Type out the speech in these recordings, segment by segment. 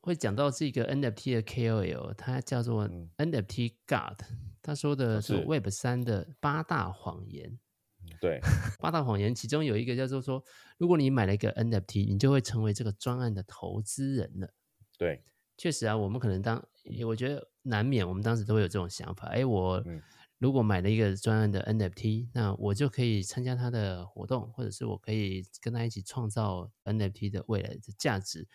会讲到这个 NFT 的 KOL，他叫做 NFT God，他说的是 Web 三的八大谎言。对，八大谎言其中有一个叫做说，如果你买了一个 NFT，你就会成为这个专案的投资人了。对，确实啊，我们可能当我觉得难免，我们当时都会有这种想法。哎，我如果买了一个专案的 NFT，那我就可以参加他的活动，或者是我可以跟他一起创造 NFT 的未来的价值。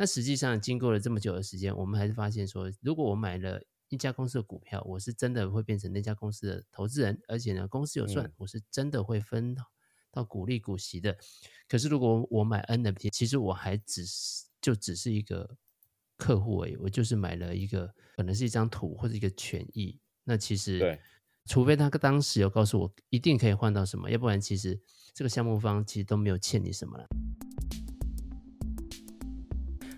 那实际上经过了这么久的时间，我们还是发现说，如果我买了一家公司的股票，我是真的会变成那家公司的投资人，而且呢，公司有算，嗯、我是真的会分到股利股息的。可是如果我买 NFT，其实我还只是就只是一个客户而已，我就是买了一个可能是一张图或者一个权益。那其实，对，除非他当时有告诉我一定可以换到什么，要不然其实这个项目方其实都没有欠你什么了。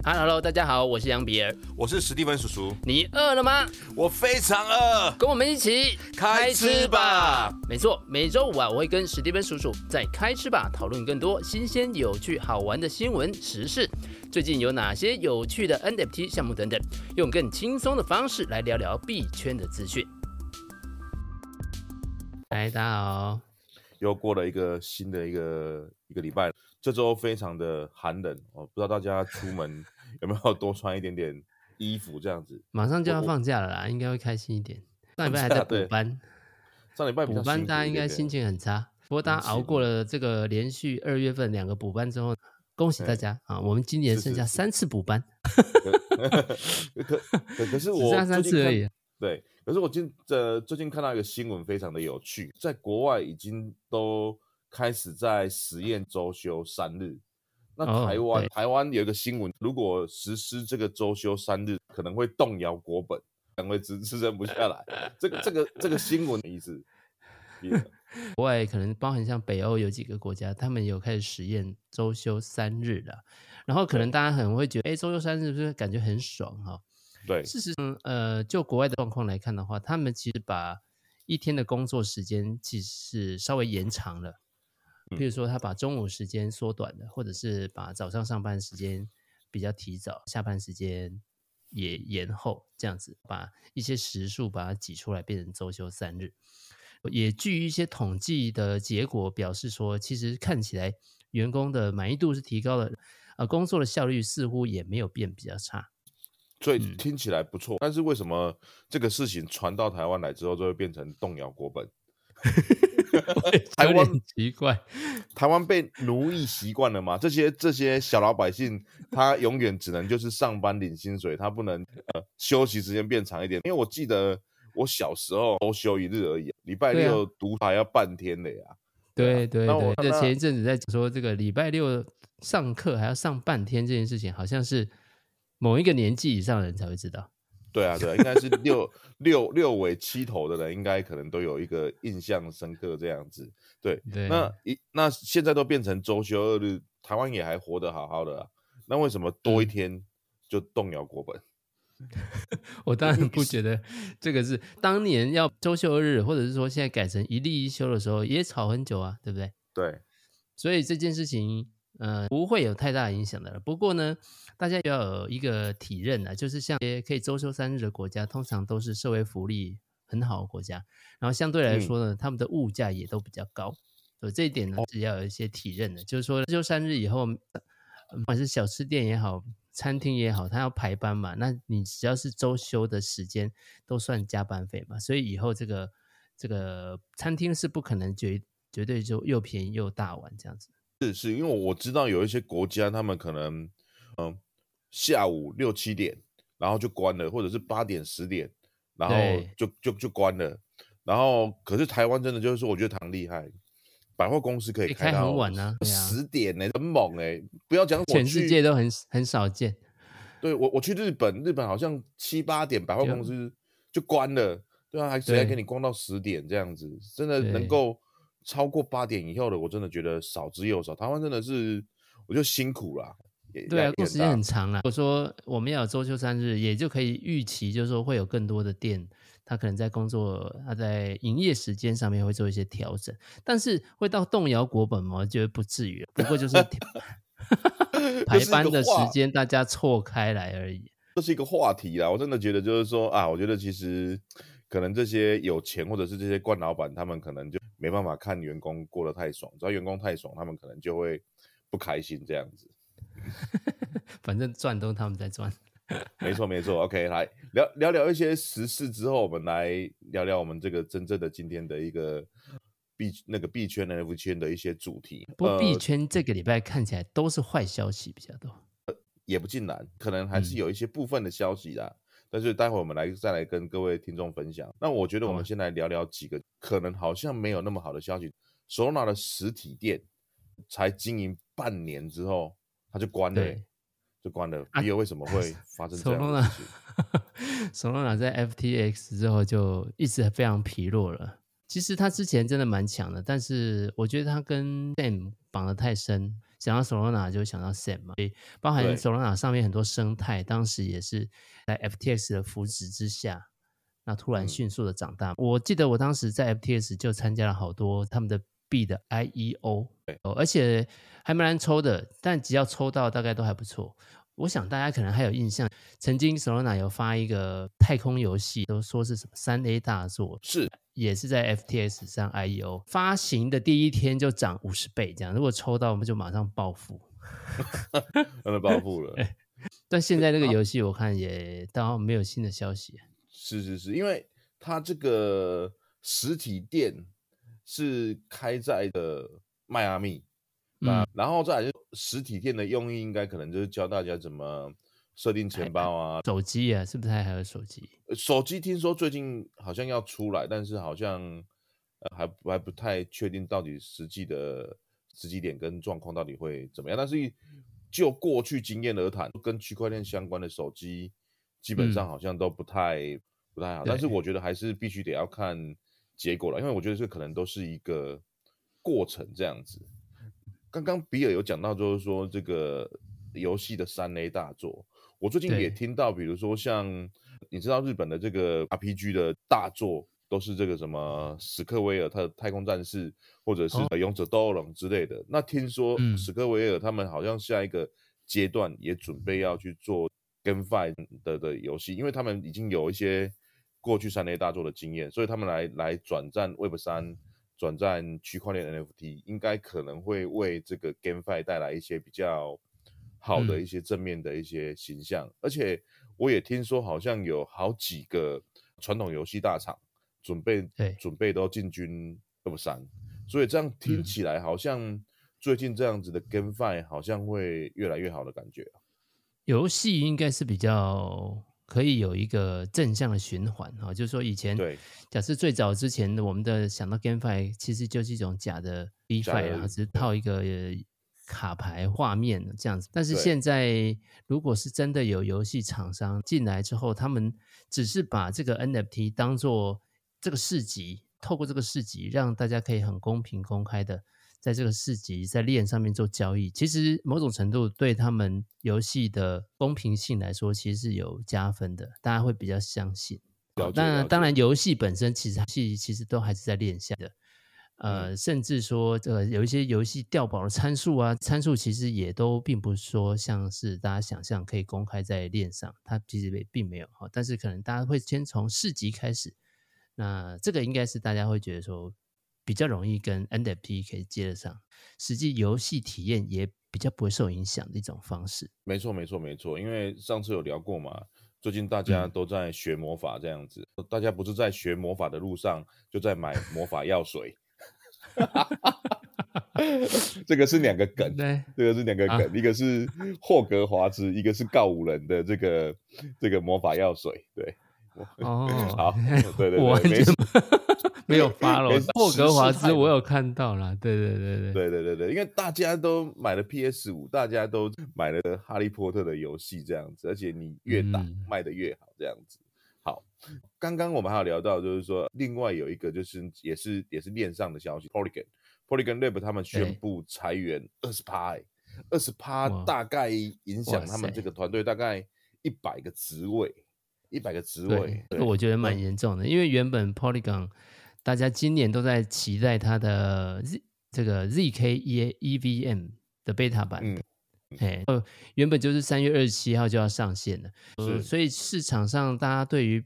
Hello，大家好，我是杨比尔，我是史蒂芬叔叔。你饿了吗？我非常饿，跟我们一起开吃吧。没错，每周五啊，我会跟史蒂芬叔叔在开吃吧讨论更多新鲜、有趣、好玩的新闻时事。最近有哪些有趣的 NFT 项目等等，用更轻松的方式来聊聊币圈的资讯。嗨，大家好，又过了一个新的一个一个礼拜。这周非常的寒冷哦，不知道大家出门 有没有多穿一点点衣服这样子。马上就要放假了啦，应该会开心一点。上礼拜还在补班，上礼拜补班大家应该心情很差。不过大家熬过了这个连续二月份两个补班之后，恭喜大家啊！我们今年剩下三次补班。可可可是 我只剩三次而已。对，可是我今呃最近看到一个新闻，非常的有趣，在国外已经都。开始在实验周休三日，那台湾、哦、台湾有一个新闻，如果实施这个周休三日，可能会动摇国本，可能会支支撑不下来。这个这个这个新闻的意思，国外可能包含像北欧有几个国家，他们有开始实验周休三日了，然后可能大家很会觉得，哎，周休三日是不是感觉很爽哈？对，事实上，呃，就国外的状况来看的话，他们其实把一天的工作时间其实是稍微延长了。譬如说，他把中午时间缩短了，或者是把早上上班时间比较提早，下班时间也延后，这样子把一些时数把它挤出来，变成周休三日。也据一些统计的结果表示说，其实看起来员工的满意度是提高了，呃，工作的效率似乎也没有变比较差。所以听起来不错，嗯，但是为什么这个事情传到台湾来之后，就会变成动摇国本？台湾奇怪，台湾被奴役习惯了吗？这些这些小老百姓，他永远只能就是上班领薪水，他不能呃休息时间变长一点。因为我记得我小时候都休一日而已，礼拜六读还要半天的呀。对对对，这前一阵子在说这个礼拜六上课还要上半天这件事情，好像是某一个年纪以上的人才会知道。对啊，对啊，应该是六六六尾七头的人，应该可能都有一个印象深刻这样子。对，对那一那现在都变成周休二日，台湾也还活得好好的啊。那为什么多一天就动摇国本？我当然不觉得这个是当年要周休二日，或者是说现在改成一例一休的时候也吵很久啊，对不对？对，所以这件事情。呃，不会有太大影响的了。不过呢，大家要有一个体认啊，就是像一些可以周休三日的国家，通常都是社会福利很好的国家，然后相对来说呢，嗯、他们的物价也都比较高。所以这一点呢，是要有一些体认的。哦、就是说，周休三日以后，不管是小吃店也好，餐厅也好，他要排班嘛，那你只要是周休的时间，都算加班费嘛。所以以后这个这个餐厅是不可能绝绝对就又便宜又大碗这样子。是是，因为我知道有一些国家，他们可能嗯下午六七点，然后就关了，或者是八点十点，然后就就就关了。然后可是台湾真的就是说，我觉得蛮厉害，百货公司可以开到很晚呢，十点呢，很猛哎！不要讲全世界都很很少见。对我我去日本，日本好像七八点百货公司就关了，对啊，还直接给你逛到十点这样子，真的能够。超过八点以后的，我真的觉得少之又少。台湾真的是，我就辛苦了。对啊，工时间很长了。我说我们要有周休三日，也就可以预期，就是说会有更多的店，他可能在工作，他在营业时间上面会做一些调整。但是会到动摇国本吗？我觉得不至于。不过就是，排班的时间大家错开来而已。这是一个话题啦，我真的觉得就是说啊，我觉得其实可能这些有钱或者是这些官老板，他们可能就没办法看员工过得太爽，只要员工太爽，他们可能就会不开心这样子。反正赚都是他们在赚。没错没错，OK，来聊聊聊一些时事之后，我们来聊聊我们这个真正的今天的一个币那个币圈 NFT 圈的一些主题。不过币圈这个礼拜看起来都是坏消息比较多。也不尽然，可能还是有一些部分的消息啦。嗯、但是待会我们来再来跟各位听众分享。那我觉得我们先来聊聊几个可能好像没有那么好的消息。Solana 的实体店才经营半年之后，它就关了、欸，就关了。理由为什么会 发生这样的事情？Solana 在 FTX 之后就一直非常疲弱了。其实他之前真的蛮强的，但是我觉得他跟 Sam 绑得太深。想到 Solana 就想到 Sam 嘛，所以包含 Solana 上面很多生态，当时也是在 FTX 的扶持之下，那突然迅速的长大。嗯、我记得我当时在 FTX 就参加了好多他们的币的 IEO，而且还蛮难抽的，但只要抽到大概都还不错。我想大家可能还有印象，曾经 Solana 有发一个太空游戏，都说是什么三 A 大作，是。也是在 FTS 上 IEO 发行的第一天就涨五十倍，这样如果抽到我们就马上暴富，真的暴富了。但现在这个 游戏我看也倒没有新的消息。是是是，因为它这个实体店是开在的迈阿密，嗯，然后再来就实体店的用意应该可能就是教大家怎么。设定钱包啊，手机啊，是不是还有手机？手机听说最近好像要出来，但是好像呃还还不太确定到底实际的时机点跟状况到底会怎么样。但是就过去经验而谈，跟区块链相关的手机基本上好像都不太、嗯、不太好。但是我觉得还是必须得要看结果了，因为我觉得这可能都是一个过程这样子。刚刚比尔有讲到，就是说这个游戏的三 A 大作。我最近也听到，比如说像你知道日本的这个 RPG 的大作，都是这个什么史克威尔他的太空战士，或者是勇者斗恶龙之类的。哦、那听说史克威尔他们好像下一个阶段也准备要去做 GameFi 的的游戏，因为他们已经有一些过去三 A 大作的经验，所以他们来来转战 Web 三，转战区块链 NFT，应该可能会为这个 GameFi 带来一些比较。好的一些正面的一些形象，嗯、而且我也听说好像有好几个传统游戏大厂准备准备都进军 Web3，所以这样听起来好像最近这样子的 GameFi 好像会越来越好的感觉。游戏应该是比较可以有一个正向的循环哈，就是说以前对，假设最早之前我们的想到 GameFi 其实就是一种假的 DeFi，然后只是套一个。卡牌画面这样子，但是现在如果是真的有游戏厂商进来之后，他们只是把这个 NFT 当做这个市集，透过这个市集让大家可以很公平公开的在这个市集在链上面做交易，其实某种程度对他们游戏的公平性来说，其实是有加分的，大家会比较相信。那，当然游戏本身其实其其实都还是在链下的。呃，甚至说，这个有一些游戏掉宝的参数啊，参数其实也都并不是说像是大家想象可以公开在链上，它其实也并没有哈。但是可能大家会先从市集开始，那这个应该是大家会觉得说比较容易跟 NFT 可以接得上，实际游戏体验也比较不会受影响的一种方式。没错，没错，没错。因为上次有聊过嘛，最近大家都在学魔法这样子，嗯、大家不是在学魔法的路上，就在买魔法药水。哈，这个是两个梗，对，这个是两个梗，啊、一个是霍格华兹，一个是告五人的这个这个魔法药水，对，哦，好，对对对，我完全没 有发了，霍格华兹我有看到啦，对对对对。对对对对，因为大家都买了 PS 五，大家都买了哈利波特的游戏这样子，而且你越打、嗯、卖的越好这样子。好，刚刚我们还有聊到，就是说另外有一个就是也是也是链上的消息，Polygon。Polygon Lab 他们宣布裁员二十趴，二十趴大概影响他们这个团队大概一百个职位，一百个职位，这个我觉得蛮严重的，因为原本 Polygon 大家今年都在期待它的 Z 这个 ZK EVM 的 beta 版。嗯哎，呃，原本就是三月二十七号就要上线了，是，所以市场上大家对于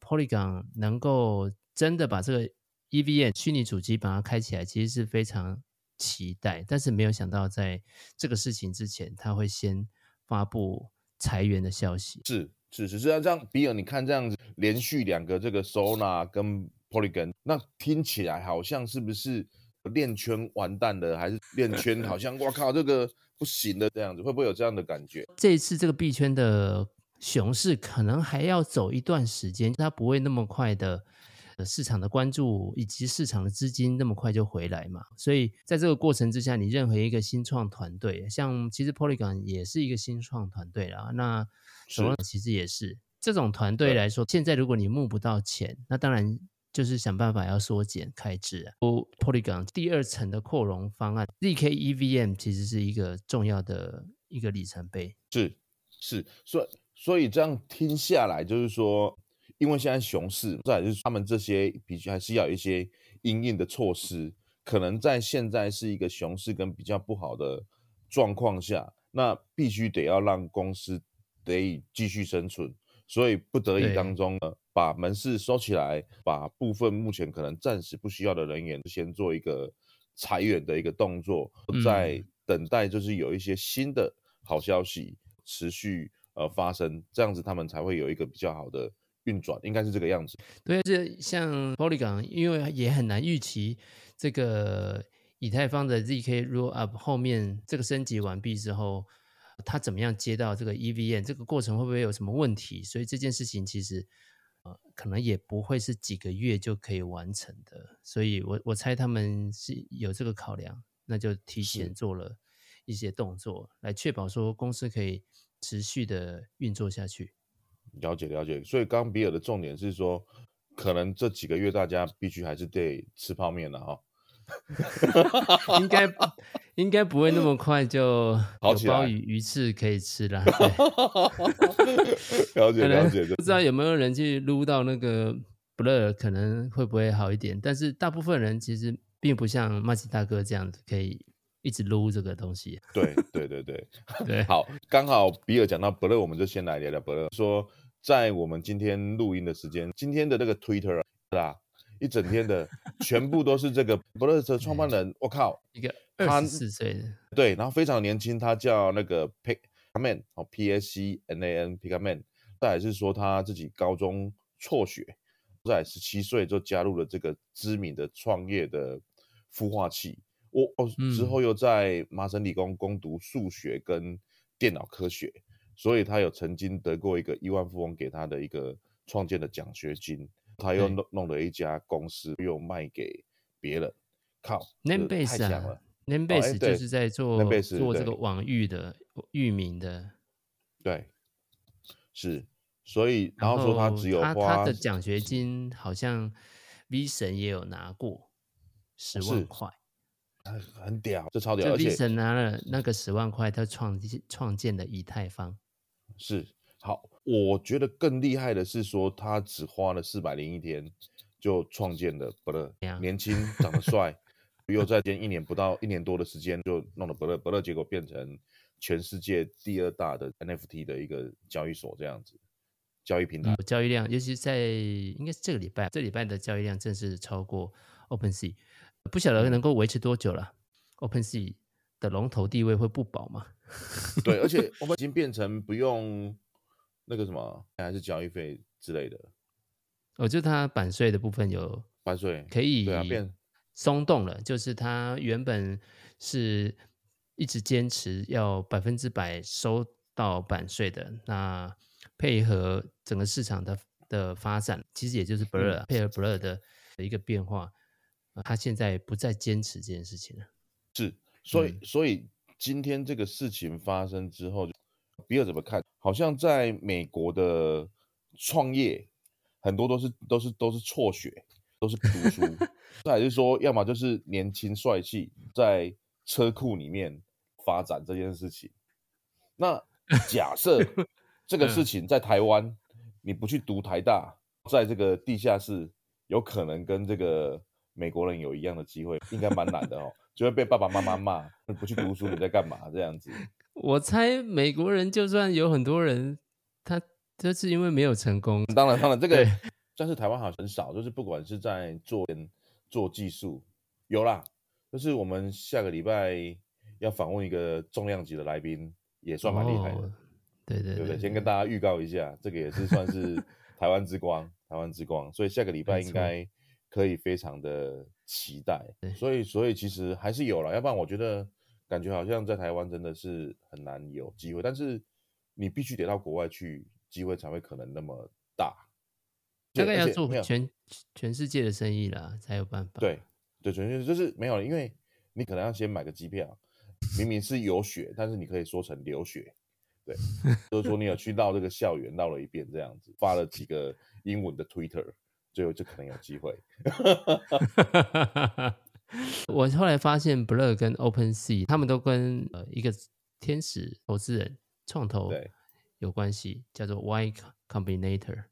Polygon 能够真的把这个 EVM 虚拟主机把它开起来，其实是非常期待，但是没有想到在这个事情之前，他会先发布裁员的消息。是是是，是啊，这样比尔，你看这样子连续两个这个 Solana 跟 Polygon，那听起来好像是不是？链圈完蛋了，还是链圈好像我靠，这个不行的这样子，会不会有这样的感觉？这一次这个币圈的熊市可能还要走一段时间，它不会那么快的市场的关注以及市场的资金那么快就回来嘛。所以在这个过程之下，你任何一个新创团队，像其实 Polygon 也是一个新创团队啦，那 Solana 其实也是这种团队来说，现在如果你募不到钱，那当然。就是想办法要缩减开支啊。Polygon 第二层的扩容方案，zk EVM 其实是一个重要的一个里程碑。是是，所以所以这样听下来，就是说，因为现在熊市，再来就是他们这些必须还是要有一些因应的措施。可能在现在是一个熊市跟比较不好的状况下，那必须得要让公司得以继续生存。所以不得已当中呢，把门市收起来，把部分目前可能暂时不需要的人员先做一个裁员的一个动作，在等待就是有一些新的好消息持续呃发生，这样子他们才会有一个比较好的运转，应该是这个样子。对，这像 Polygon，因为也很难预期这个以太坊的 zk Rollup 后面这个升级完毕之后。他怎么样接到这个 EVM？这个过程会不会有什么问题？所以这件事情其实，呃，可能也不会是几个月就可以完成的。所以我我猜他们是有这个考量，那就提前做了一些动作，来确保说公司可以持续的运作下去。了解了解。所以刚比尔的重点是说，可能这几个月大家必须还是得吃泡面了哈。应该应该不会那么快就 有鲍鱼鱼翅可以吃了。了解了解，不知道有没有人去撸到那个 Blur，可能会不会好一点？但是大部分人其实并不像麦吉大哥这样子可以一直撸这个东西。对对对对 对，好，刚好比尔讲到 Blur，我们就先来聊聊 Blur。说在我们今天录音的时间，今天的那个 Twitter 是吧？一整天的全部都是这个 Blur 的创办人，我靠，一个二十四岁的，对，然后非常年轻，他叫那个 Picman 哦，P S C N A N Picman，再来是说他自己高中辍学，在十七岁就加入了这个知名的创业的孵化器，我哦之后又在麻省理工攻读数学跟电脑科学，所以他有曾经得过一个亿万富翁给他的一个创建的奖学金。他又弄弄了一家公司，又卖给别人。靠，Namebase 啊，Namebase 就是在做做这个网域的域名的。对，是，所以然后说他只有花他他的奖学金，好像 V 神也有拿过十万块，很屌，这超屌。而且 V 神拿了那个十万块，他创创建的以太坊。是，好。我觉得更厉害的是说，他只花了四百零一天就创建了 Blur，年轻长得帅，又在间一年不到一年多的时间就弄了 Blur，Blur 结果变成全世界第二大的 NFT 的一个交易所，这样子交易平台，交易量，尤其在应该是这个礼拜，这礼拜的交易量正式超过 OpenSea，不晓得能够维持多久了，OpenSea 的龙头地位会不保吗？对，而且 Open 已经变成不用。那个什么还是交易费之类的，哦，就它版税的部分有版税可以变松动了，就是它原本是一直坚持要百分之百收到版税的，那配合整个市场的的发展，其实也就是 Blur、嗯、配合 Blur 的一个变化，他现在不再坚持这件事情了。是，所以、嗯、所以今天这个事情发生之后，比尔怎么看？好像在美国的创业，很多都是都是都是辍学，都是不读书。再还是说，要么就是年轻帅气，在车库里面发展这件事情。那假设 这个事情在台湾，你不去读台大，在这个地下室，有可能跟这个美国人有一样的机会，应该蛮难的哦，就会被爸爸妈妈骂，不去读书，你在干嘛？这样子。我猜美国人就算有很多人，他就是因为没有成功。当然，当然这个，但是台湾好像很少，就是不管是在做做技术，有啦，就是我们下个礼拜要访问一个重量级的来宾，也算蛮厉害的。对对，对，对，先跟大家预告一下，这个也是算是台湾之光，台湾之光，所以下个礼拜应该可以非常的期待。所以，所以其实还是有了，要不然我觉得。感觉好像在台湾真的是很难有机会，但是你必须得到国外去，机会才会可能那么大。大概要做全全世界的生意了，才有办法。对对，全世界就是没有，因为你可能要先买个机票，明明是有雪，但是你可以说成流雪。对，就是说你有去绕这个校园绕了一遍，这样子发了几个英文的 Twitter，最后就可能有机会。我后来发现，Blur 跟 OpenSea 他们都跟呃一个天使投资人创投有关系，叫做 Y Combinator。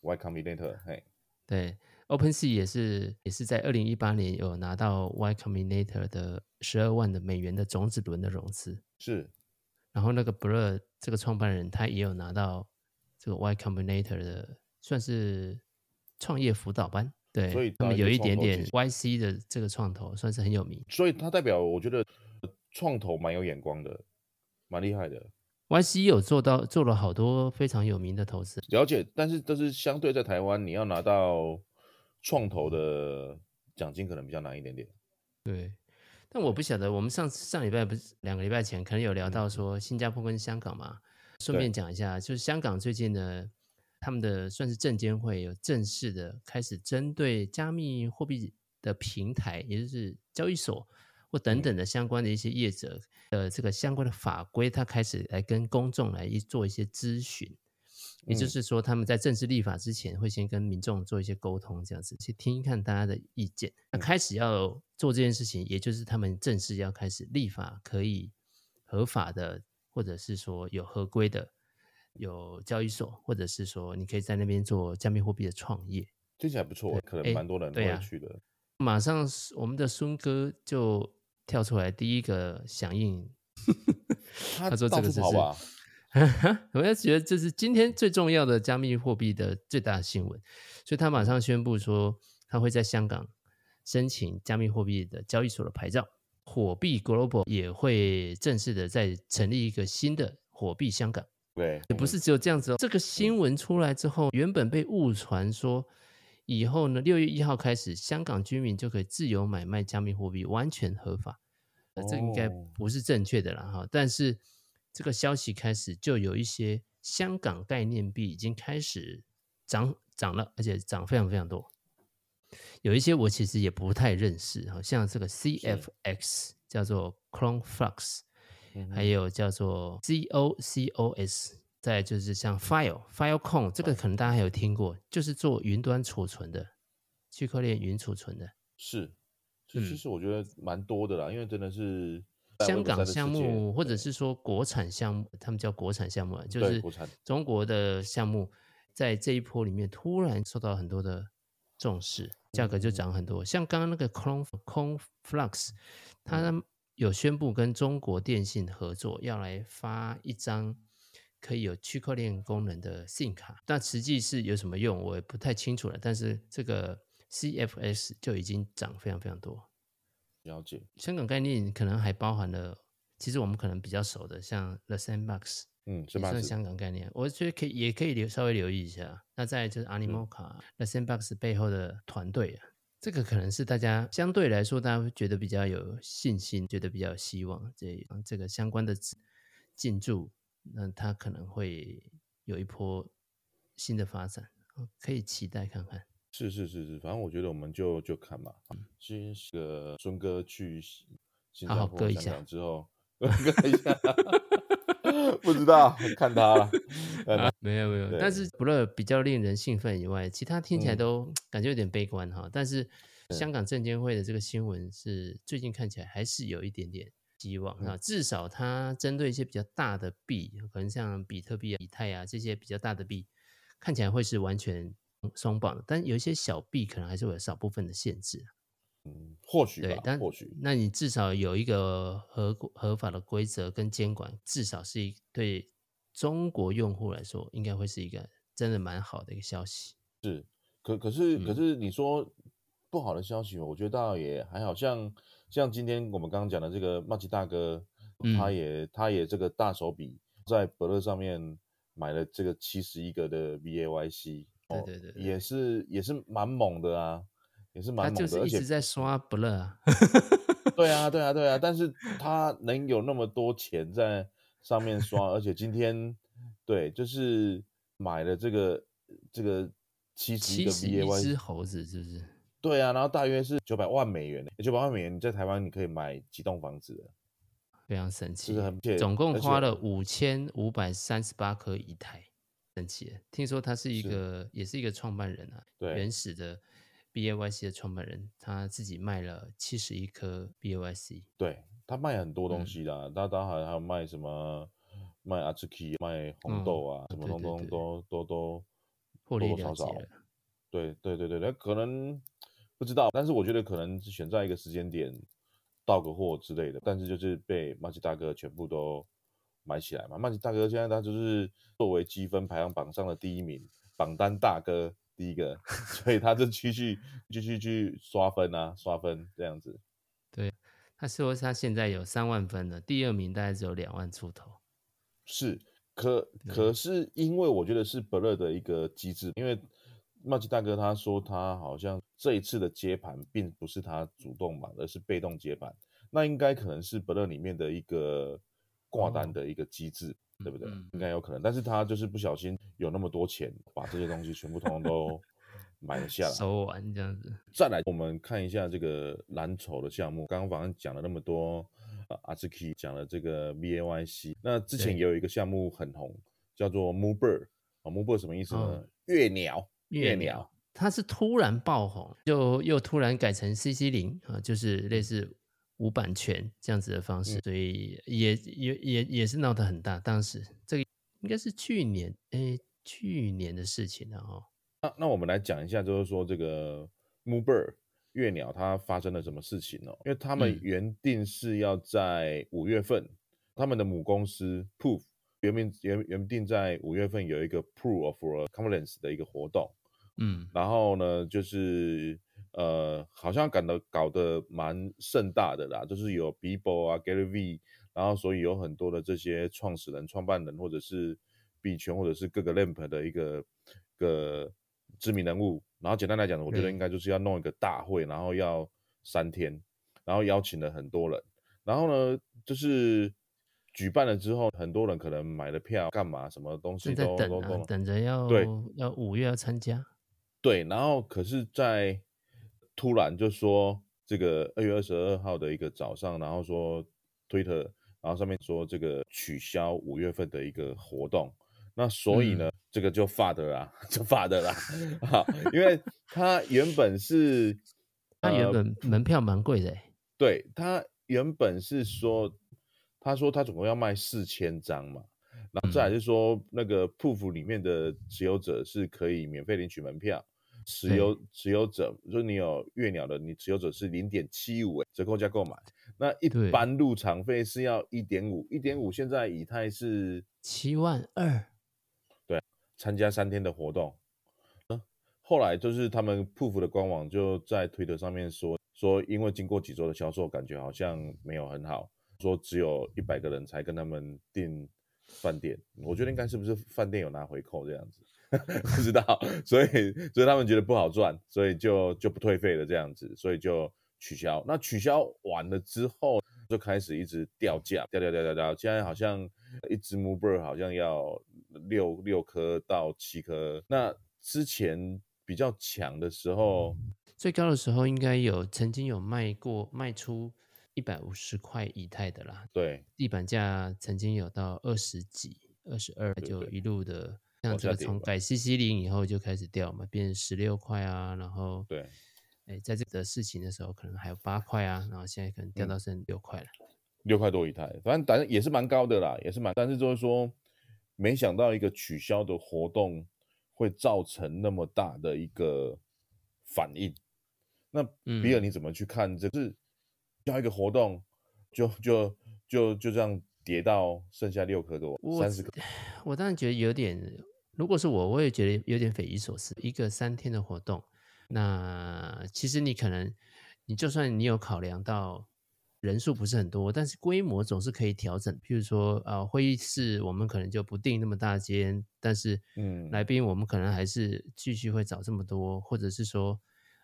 Y Combinator，嘿，对，OpenSea 也是也是在二零一八年有拿到 Y Combinator 的十二万的美元的种子轮的融资。是，然后那个 Blur 这个创办人他也有拿到这个 Y Combinator 的算是创业辅导班。对，所以他们有一点点 YC 的这个创投算是很有名，所以它代表我觉得创投蛮有眼光的，蛮厉害的。YC 有做到做了好多非常有名的投资，了解。但是都是相对在台湾，你要拿到创投的奖金可能比较难一点点。对，但我不晓得，我们上上礼拜不是两个礼拜前可能有聊到说新加坡跟香港嘛，顺便讲一下，就是香港最近呢。他们的算是证监会有正式的开始针对加密货币的平台，也就是交易所或等等的相关的一些业者的这个相关的法规，他开始来跟公众来一做一些咨询。也就是说，他们在正式立法之前，会先跟民众做一些沟通，这样子去听一看大家的意见。那开始要做这件事情，也就是他们正式要开始立法，可以合法的，或者是说有合规的。有交易所，或者是说你可以在那边做加密货币的创业，听起来不错，可能蛮多人都会去的。啊、马上我们的孙哥就跳出来，第一个响应，他，说这个是，我要觉得这是今天最重要的加密货币的最大的新闻，所以他马上宣布说他会在香港申请加密货币的交易所的牌照，火币 Global 也会正式的在成立一个新的火币香港。对，也不是只有这样子哦。这个新闻出来之后，原本被误传说以后呢，六月一号开始，香港居民就可以自由买卖加密货币，完全合法。那这应该不是正确的了哈。但是这个消息开始，就有一些香港概念币已经开始涨涨了，而且涨非常非常多。有一些我其实也不太认识，好像这个 CFX 叫做 Clone Flux。还有叫做 COCOS，再就是像 File Filecoin，这个可能大家还有听过，就是做云端储存的，区块链云储存的。是，其实我觉得蛮多的啦，嗯、因为真的是香港项目，或者是说国产项目，他们叫国产项目，就是中国的项目，在这一波里面突然受到很多的重视，价格就涨很多。嗯、像刚刚那个 Clone Flux，它。有宣布跟中国电信合作，要来发一张可以有区块链功能的 SIM 卡，但实际是有什么用，我也不太清楚了。但是这个 CFS 就已经涨非常非常多。了解。香港概念可能还包含了，其实我们可能比较熟的，像 The Sandbox，嗯，也算香港概念。我觉得可以，也可以留稍微留意一下。那再就是 Animoca，嗯，The Sandbox 背后的团队啊。这个可能是大家相对来说，大家会觉得比较有信心，觉得比较有希望。这这个相关的进驻，那它可能会有一波新的发展，可以期待看看。是是是是，反正我觉得我们就就看吧。先是个孙哥去新加坡、香港之后，好 好割一下。不知道，看他了。啊、没有没有，但是除了比较令人兴奋以外，其他听起来都感觉有点悲观哈、嗯。但是香港证监会的这个新闻是最近看起来还是有一点点希望啊、嗯，至少它针对一些比较大的币，可能像比特币啊、以太啊这些比较大的币，看起来会是完全松绑的。但有一些小币可能还是会有少部分的限制。嗯，或许对，但或许，那你至少有一个合合法的规则跟监管，至少是一对中国用户来说，应该会是一个真的蛮好的一个消息。是，可可是、嗯、可是你说不好的消息，我觉得倒也还好像像今天我们刚刚讲的这个麦吉大哥，嗯、他也他也这个大手笔在伯乐上面买了这个七十一个的 VAYC，对对对，对，也是也是蛮猛的啊。也是蛮猛的，他就是一直在刷 Blur 啊。对啊，对啊，对啊，但是他能有那么多钱在上面刷，而且今天对，就是买了这个这个七十一个 BAY 只猴子，是不是？对啊，然后大约是九百万美元，九百万美元你在台湾你可以买几栋房子，非常神奇。这个很总共花了五千五百三十八颗以太，神奇。听说他是一个，是也是一个创办人啊，对，原始的。B A Y C 的创办人，他自己卖了七十一颗 B A Y C，对，他卖很多东西的，他当然还有卖什么卖阿兹奇，卖红豆啊，嗯、什么东东都都都多多少少，对对对对，那可能不知道，但是我觉得可能是选在一个时间点到个货之类的，但是就是被麦吉大哥全部都买起来嘛，麻吉大哥现在他就是作为积分排行榜上的第一名，榜单大哥。第一个，所以他就继续继续去刷分啊，刷分这样子。对，他说他现在有三万分了，第二名大概只有两万出头。是，可可是因为我觉得是伯乐的一个机制，因为麻吉大哥他说他好像这一次的接盘并不是他主动买，而是被动接盘，那应该可能是伯乐里面的一个挂单的一个机制。哦对不对？嗯、应该有可能，但是他就是不小心有那么多钱，把这些东西全部通通都买了下来，收完这样子。再来，我们看一下这个蓝筹的项目。刚刚反正讲了那么多，呃、阿兹基讲了这个 BAYC，那之前也有一个项目很红，叫做 Moonbird 啊，Moonbird 什么意思呢？哦、月鸟，月鸟，它是突然爆红，就又突然改成 CC 零啊，就是类似。无版权这样子的方式，嗯、所以也也也也是闹得很大。当时这个应该是去年，哎，去年的事情了哦。那那我们来讲一下，就是说这个 Moonbird 月鸟它发生了什么事情哦？因为他们原定是要在五月份，嗯、他们的母公司 Proof 原名原原定在五月份有一个 Proof of Confidence 的一个活动，嗯，然后呢就是。呃，好像搞得搞得蛮盛大的啦，就是有 Bebo 啊，Gary V，然后所以有很多的这些创始人、创办人，或者是币圈，或者是各个 Lamp 的一个个知名人物。然后简单来讲，我觉得应该就是要弄一个大会，然后要三天，然后邀请了很多人。然后呢，就是举办了之后，很多人可能买了票，干嘛，什么东西都等、啊、都等着要对要五月要参加。对，然后可是，在突然就说这个二月二十二号的一个早上，然后说推特，然后上面说这个取消五月份的一个活动，那所以呢，嗯、这个就发的啦，就发的啦，好，因为他原本是，他原本门票蛮贵的，对，他原本是说，他说他总共要卖四千张嘛，然后再来是说、嗯、那个 Proof 里面的持有者是可以免费领取门票。持有持有者，就是你有月鸟的，你持有者是零点七五折扣价购买。那一般入场费是要一点五，一点五现在以太是七万二。参加三天的活动。嗯，后来就是他们 Proof 的官网就在推特上面说，说因为经过几周的销售，感觉好像没有很好，说只有一百个人才跟他们订饭店。我觉得应该是不是饭店有拿回扣这样子。不知道，所以所以他们觉得不好赚，所以就就不退费了这样子，所以就取消。那取消完了之后，就开始一直掉价，掉掉掉掉掉。现在好像一只 Moonbird 好像要六六颗到七颗。那之前比较强的时候，最高的时候应该有曾经有卖过卖出一百五十块以太的啦。对，地板价曾经有到二十几、二十二，就一路的。像这个从改 CC 零以后就开始掉嘛，变成十六块啊，然后对，哎，在这个事情的时候可能还有八块啊，然后现在可能掉到剩六块了，六块多一台，反正反正也是蛮高的啦，也是蛮，但是就是说，没想到一个取消的活动会造成那么大的一个反应，那比尔你怎么去看？这是要一个活动，就就就就这样跌到剩下六颗多，三十颗。我当然觉得有点，如果是我，我也觉得有点匪夷所思。一个三天的活动，那其实你可能，你就算你有考量到。人数不是很多，但是规模总是可以调整。譬如说，呃，会议室我们可能就不定那么大间，但是，嗯，来宾我们可能还是继续会找这么多，或者是说，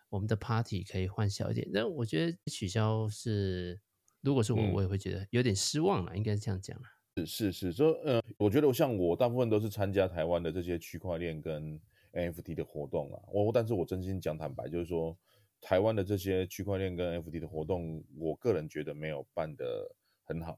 我们的 party 可以换小一点。那我觉得取消是，如果是我，我也会觉得有点失望了，嗯、应该是这样讲了。是是是，说，呃，我觉得像我大部分都是参加台湾的这些区块链跟 NFT 的活动啊，我但是我真心讲坦白，就是说。台湾的这些区块链跟 NFT 的活动，我个人觉得没有办得很好。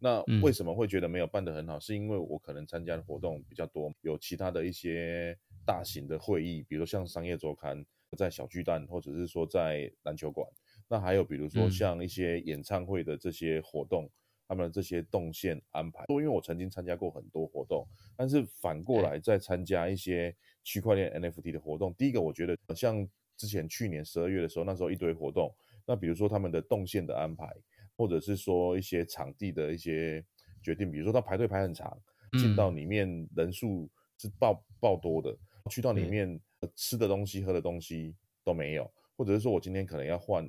那为什么会觉得没有办得很好？嗯、是因为我可能参加的活动比较多，有其他的一些大型的会议，比如像商业周刊在小巨蛋，或者是说在篮球馆。那还有比如说像一些演唱会的这些活动，嗯、他们的这些动线安排。因为我曾经参加过很多活动，但是反过来再参加一些区块链 NFT 的活动，第一个我觉得像。之前去年十二月的时候，那时候一堆活动，那比如说他们的动线的安排，或者是说一些场地的一些决定，比如说他排队排很长，进到里面人数是爆爆多的，去到里面吃的东西、喝的东西都没有，或者是说我今天可能要换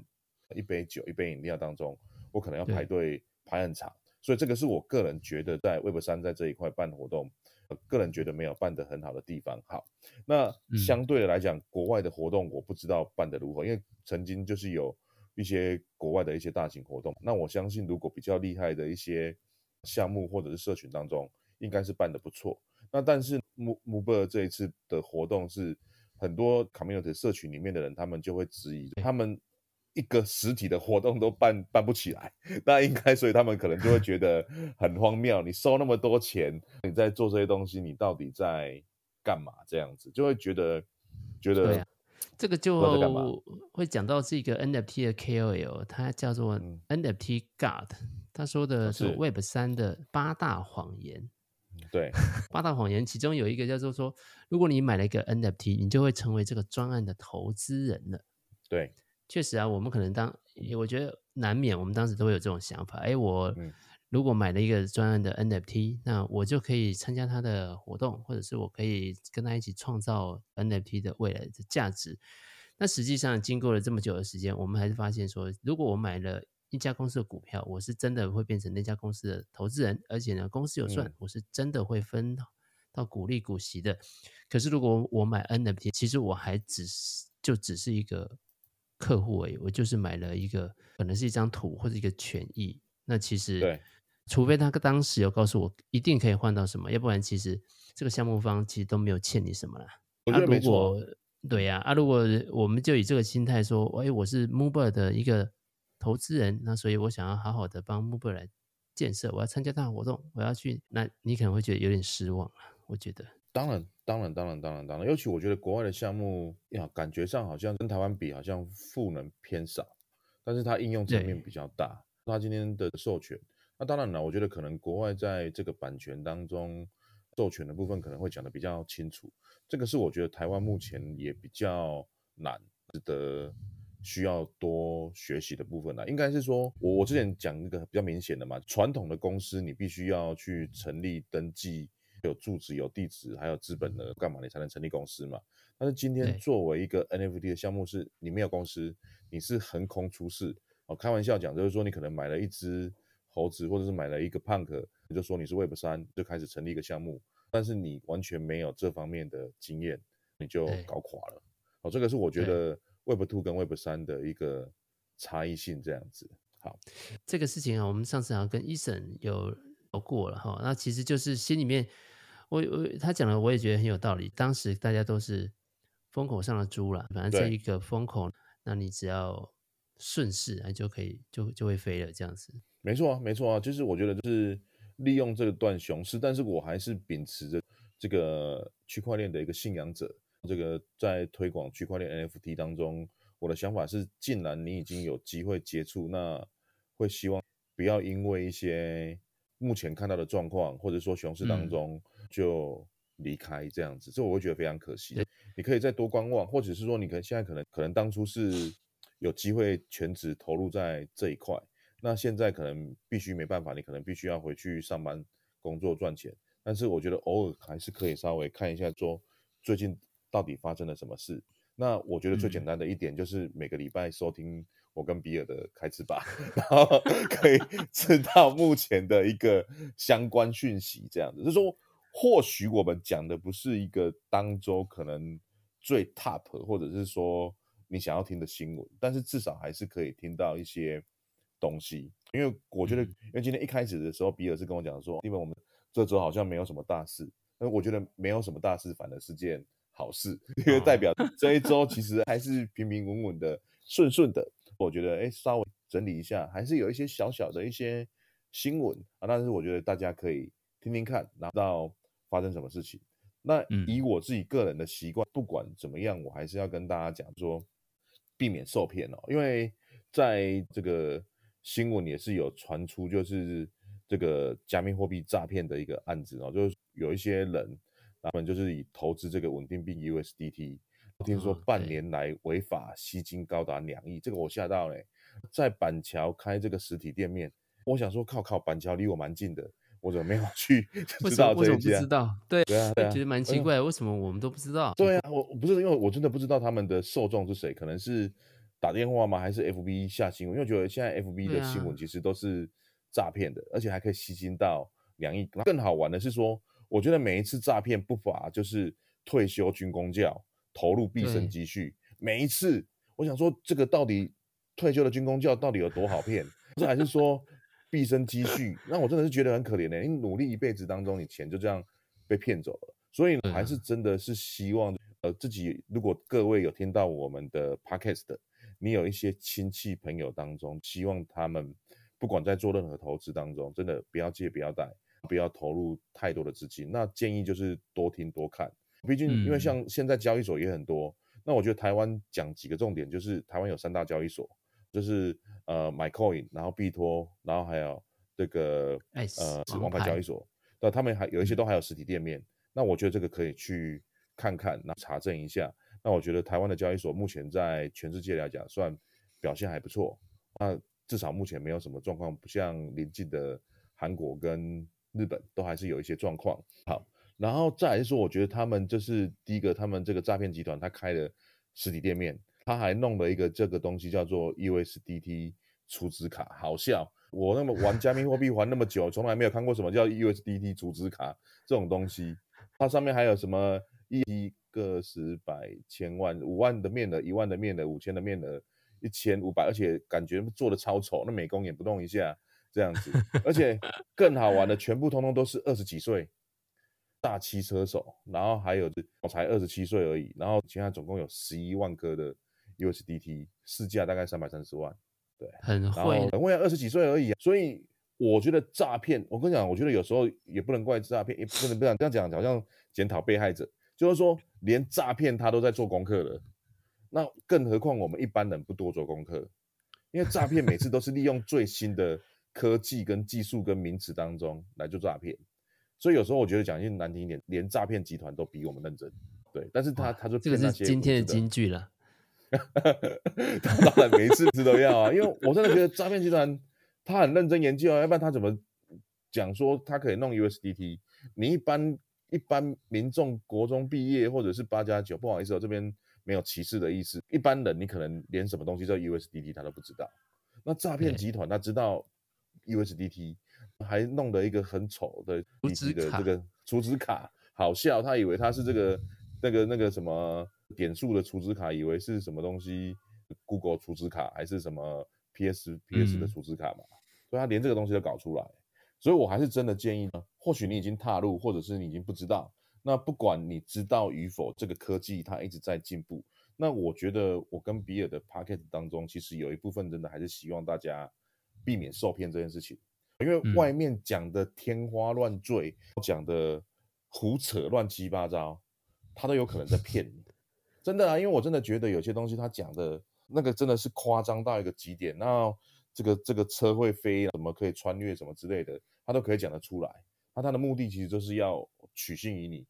一杯酒、一杯饮料当中，我可能要排队排很长，所以这个是我个人觉得在 Web 三在这一块办活动。个人觉得没有办得很好的地方。好，那相对的来讲，嗯、国外的活动我不知道办得如何，因为曾经就是有一些国外的一些大型活动。那我相信，如果比较厉害的一些项目或者是社群当中，应该是办得不错。那但是 MooBer 这一次的活动是很多 Community 社群里面的人，他们就会质疑他们。一个实体的活动都办办不起来，那应该，所以他们可能就会觉得很荒谬。你收那么多钱，你在做这些东西，你到底在干嘛？这样子就会觉得觉得、啊、这个就会讲到这个 NFT 的 KOL，他叫做 NFT God，他说的是 Web 三的八大谎言。对，八大谎言其中有一个叫做说，如果你买了一个 NFT，你就会成为这个专案的投资人了。对。确实啊，我们可能当，我觉得难免，我们当时都会有这种想法。哎，我如果买了一个专案的 NFT，那我就可以参加他的活动，或者是我可以跟他一起创造 NFT 的未来的价值。那实际上，经过了这么久的时间，我们还是发现说，如果我买了一家公司的股票，我是真的会变成那家公司的投资人，而且呢，公司有赚，我是真的会分到股利股息的。可是如果我买 NFT，其实我还只是就只是一个。客户而已，我就是买了一个，可能是一张图或者一个权益。那其实，对，除非他当时有告诉我一定可以换到什么，要不然其实这个项目方其实都没有欠你什么了。我觉得。啊、如果对呀，啊，如果我们就以这个心态说，哎，我是 MooBer 的一个投资人，那所以我想要好好的帮 MooBer 来建设，我要参加他的活动，我要去，那你可能会觉得有点失望啊。我觉得。当然，当然，当然，当然，当然，尤其我觉得国外的项目呀，感觉上好像跟台湾比，好像赋能偏少，但是它应用层面比较大。它今天的授权，那当然了，我觉得可能国外在这个版权当中，授权的部分可能会讲的比较清楚。这个是我觉得台湾目前也比较难，值得需要多学习的部分啦。应该是说，我我之前讲一个比较明显的嘛，传统的公司你必须要去成立登记。有住址、有地址，还有资本的，干嘛你才能成立公司嘛？但是今天作为一个 NFT 的项目，是你没有公司，你是横空出世哦。开玩笑讲，就是说你可能买了一只猴子，或者是买了一个 Punk，你就说你是 Web 三，就开始成立一个项目，但是你完全没有这方面的经验，你就搞垮了。哦，这个是我觉得 Web two 跟 Web 三的一个差异性这样子。好，这个事情啊，我们上次好像跟 Eason 有聊过了哈，那其实就是心里面。我我他讲的我也觉得很有道理。当时大家都是风口上的猪了，反正这一个风口，那你只要顺势，你就可以就就会飞了这样子。没错啊，没错啊，就是我觉得就是利用这个段熊市，但是我还是秉持着这个区块链的一个信仰者。这个在推广区块链 NFT 当中，我的想法是，既然你已经有机会接触，那会希望不要因为一些目前看到的状况，或者说熊市当中。嗯就离开这样子，这我会觉得非常可惜。你可以再多观望，或者是说，你可能现在可能可能当初是有机会全职投入在这一块。那现在可能必须没办法，你可能必须要回去上班工作赚钱。但是我觉得偶尔还是可以稍微看一下，说最近到底发生了什么事。那我觉得最简单的一点就是每个礼拜收听我跟比尔的开支吧，然后可以知道目前的一个相关讯息。这样子就是说，或许我们讲的不是一个当周可能最 top，或者是说你想要听的新闻，但是至少还是可以听到一些。东西，因为我觉得，因为今天一开始的时候，比尔是跟我讲说，因为我们这周好像没有什么大事，那我觉得没有什么大事，反而是件好事，因为代表这一周其实还是平平稳稳的、顺顺的。我觉得，哎，稍微整理一下，还是有一些小小的一些新闻啊，但是我觉得大家可以听听看，然后到发生什么事情。那以我自己个人的习惯，不管怎么样，我还是要跟大家讲说，避免受骗哦，因为在这个。新闻也是有传出，就是这个加密货币诈骗的一个案子哦，就是有一些人，他们就是以投资这个稳定币 USDT，听说半年来违法吸金高达两亿，这个我吓到嘞，在板桥开这个实体店面，我想说靠靠，板桥离我蛮近的，我怎么没有去 知道这一家？为什么不知道？对对啊，对啊，觉得蛮奇怪，为什么我们都不知道？对啊，我不是因为我真的不知道他们的受众是谁，可能是。打电话吗？还是 FB 下新闻？因为我觉得现在 FB 的新闻其实都是诈骗的，啊、而且还可以吸金到两亿。更好玩的是说，我觉得每一次诈骗不乏就是退休军工教投入毕生积蓄。每一次，我想说这个到底退休的军工教到底有多好骗？这还是说毕生积蓄？那我真的是觉得很可怜的。你努力一辈子当中，你钱就这样被骗走了。所以还是真的是希望呃自己，如果各位有听到我们的 Podcast 的。你有一些亲戚朋友当中，希望他们不管在做任何投资当中，真的不要借不要贷，不要投入太多的资金。那建议就是多听多看，毕竟因为像现在交易所也很多。嗯、那我觉得台湾讲几个重点，就是台湾有三大交易所，就是呃 MyCoin，然后币托，然后还有这个呃王牌交易所。那他们还有一些都还有实体店面。那我觉得这个可以去看看，那查证一下。那我觉得台湾的交易所目前在全世界来讲算表现还不错，那至少目前没有什么状况，不像邻近的韩国跟日本都还是有一些状况。好，然后再来说，我觉得他们就是第一个，他们这个诈骗集团他开了实体店面，他还弄了一个这个东西叫做 USDT 储值卡，好笑，我那么玩加密货币玩那么久，从来没有看过什么叫 USDT 储值卡这种东西，它上面还有什么一。个十百千万五万的面额，一万的面额，五千的面额，一千五百，而且感觉做的超丑，那美工也不动一下这样子，而且更好玩的，全部通通都是二十几岁大汽车手，然后还有我才二十七岁而已，然后其他总共有十一万颗的 USDT，市价大概三百三十万，对，很会，很会，二十几岁而已，所以我觉得诈骗，我跟你讲，我觉得有时候也不能怪诈骗，也不能不能这样讲，好像检讨被害者。就是说，连诈骗他都在做功课了，那更何况我们一般人不多做功课，因为诈骗每次都是利用最新的科技跟技术跟名词当中来做诈骗，所以有时候我觉得讲句难听一点，连诈骗集团都比我们认真。对，但是他他就这个是今天的金句了。当然每一次都要啊，因为我真的觉得诈骗集团他很认真研究啊，要不然他怎么讲说他可以弄 USDT？你一般。一般民众国中毕业或者是八加九，不好意思，我这边没有歧视的意思。一般人你可能连什么东西叫 USDT 他都不知道，那诈骗集团他知道 USDT，还弄了一个很丑的储值的这个储值卡，好笑，他以为他是这个那个那个什么点数的储值卡，以为是什么东西 Google 储值卡还是什么 PS PS 的储值卡嘛，所以他连这个东西都搞出来。所以，我还是真的建议呢。或许你已经踏入，或者是你已经不知道。那不管你知道与否，这个科技它一直在进步。那我觉得，我跟比尔的 podcast 当中，其实有一部分真的还是希望大家避免受骗这件事情。因为外面讲的天花乱坠，讲的胡扯乱七八糟，他都有可能在骗你。真的啊，因为我真的觉得有些东西他讲的那个真的是夸张到一个极点。那这个这个车会飞，怎么可以穿越什么之类的，他都可以讲得出来。那他的目的其实就是要取信于你，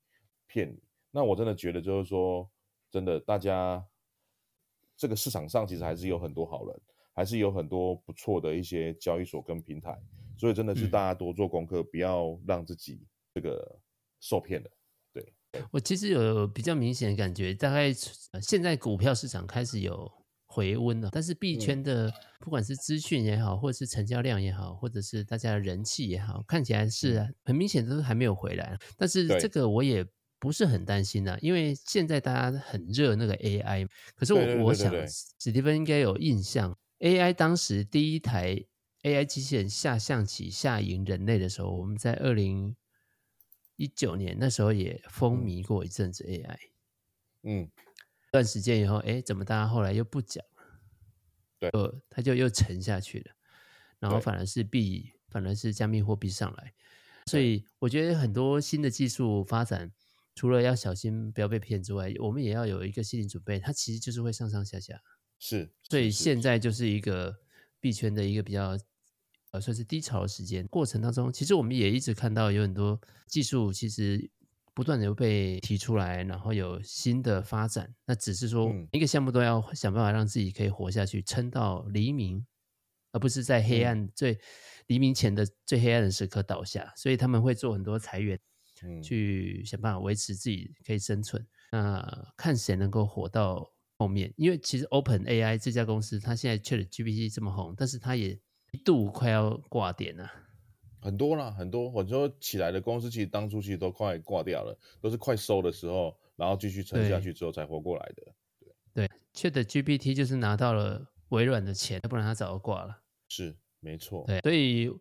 骗你。那我真的觉得就是说，真的大家这个市场上其实还是有很多好人，还是有很多不错的一些交易所跟平台，所以真的是大家多做功课，嗯、不要让自己这个受骗了。对，我其实有比较明显的感觉，大概现在股票市场开始有回温了，但是币圈的不管是资讯也好，或者是成交量也好，或者是大家的人气也好，看起来是很明显都是还没有回来。但是这个我也不是很担心呐，因为现在大家很热那个 AI，可是我我想史蒂芬应该有印象，AI 当时第一台 AI 机器人下象棋下赢人类的时候，我们在二零一九年那时候也风靡过一阵子 AI，嗯。段时间以后，哎，怎么大家后来又不讲了？对，呃，他就又沉下去了，然后反而是币，反而是加密货币上来，所以我觉得很多新的技术发展，除了要小心不要被骗之外，我们也要有一个心理准备，它其实就是会上上下下。是，所以现在就是一个币圈的一个比较呃算是低潮的时间。过程当中，其实我们也一直看到有很多技术，其实。不断的被提出来，然后有新的发展。那只是说，一个项目都要想办法让自己可以活下去，撑到黎明，而不是在黑暗最黎明前的最黑暗的时刻倒下。所以他们会做很多裁员，去想办法维持自己可以生存。那看谁能够活到后面，因为其实 Open AI 这家公司，它现在 ChatGPT 这么红，但是它也一度快要挂点了。很多啦，很多，我说起来的公司，其实当初其实都快挂掉了，都是快收的时候，然后继续撑下去之后才活过来的。对，对，ChatGPT 就是拿到了微软的钱，不然它早就挂了。是，没错。对，所以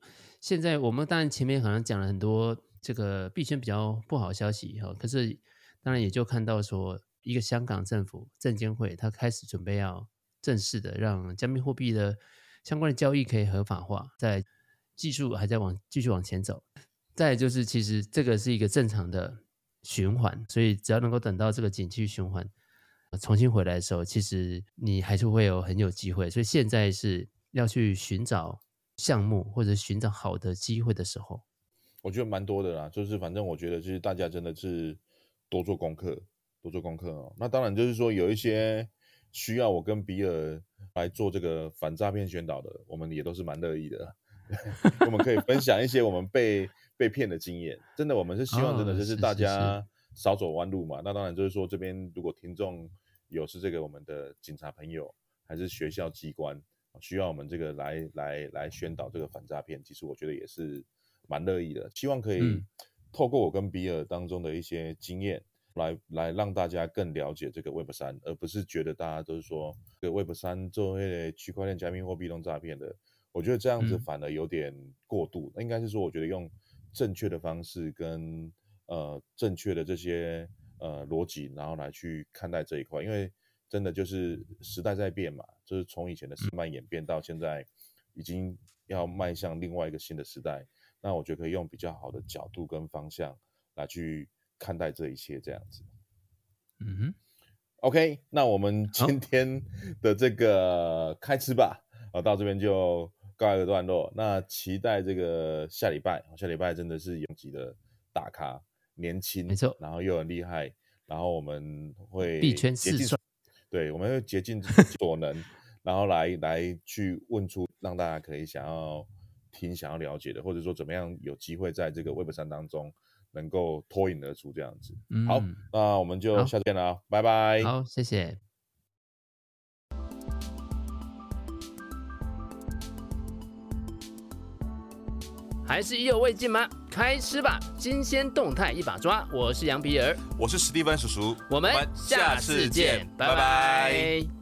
现在我们当然前面可能讲了很多这个币圈比较不好的消息哈，可是当然也就看到说，一个香港政府证监会，他开始准备要正式的让加密货币的相关的交易可以合法化，在。技术还在往继续往前走，再就是其实这个是一个正常的循环，所以只要能够等到这个景气循环重新回来的时候，其实你还是会有很有机会。所以现在是要去寻找项目或者寻找好的机会的时候，我觉得蛮多的啦。就是反正我觉得就是大家真的是多做功课，多做功课哦。那当然就是说有一些需要我跟比尔来做这个反诈骗宣导的，我们也都是蛮乐意的。我们可以分享一些我们被被骗的经验，真的，我们是希望真的就是大家少走弯路嘛。哦、是是是，那当然就是说，这边如果听众有是这个我们的警察朋友，还是学校机关需要我们这个来来来宣导这个反诈骗，其实我觉得也是蛮乐意的。希望可以透过我跟比尔当中的一些经验，来来让大家更了解这个 Web 三，而不是觉得大家都是说这个 Web 三作为区块链加密货币弄诈骗的。我觉得这样子反而有点过度，嗯、应该是说，我觉得用正确的方式跟呃正确的这些呃逻辑，然后来去看待这一块，因为真的就是时代在变嘛，就是从以前的慢慢演变到现在，已经要迈向另外一个新的时代。那我觉得可以用比较好的角度跟方向来去看待这一切，这样子。嗯哼，OK，那我们今天的这个开吃吧，啊，到这边就。告一个段落，那期待这个下礼拜，下礼拜真的是拥挤的大咖，年轻，没错，然后又很厉害，然后我们会币圈四帅，对，我们会竭尽所能，然后来来去问出让大家可以想要听、想要了解的，或者说怎么样有机会在这个 Web 三当中能够脱颖而出这样子。嗯、好，那我们就下次见了，拜拜。好，谢谢。还是意犹未尽吗？开吃吧，新鲜动态一把抓。我是杨皮儿，我是史蒂芬叔叔，我们下次见，拜拜。拜拜。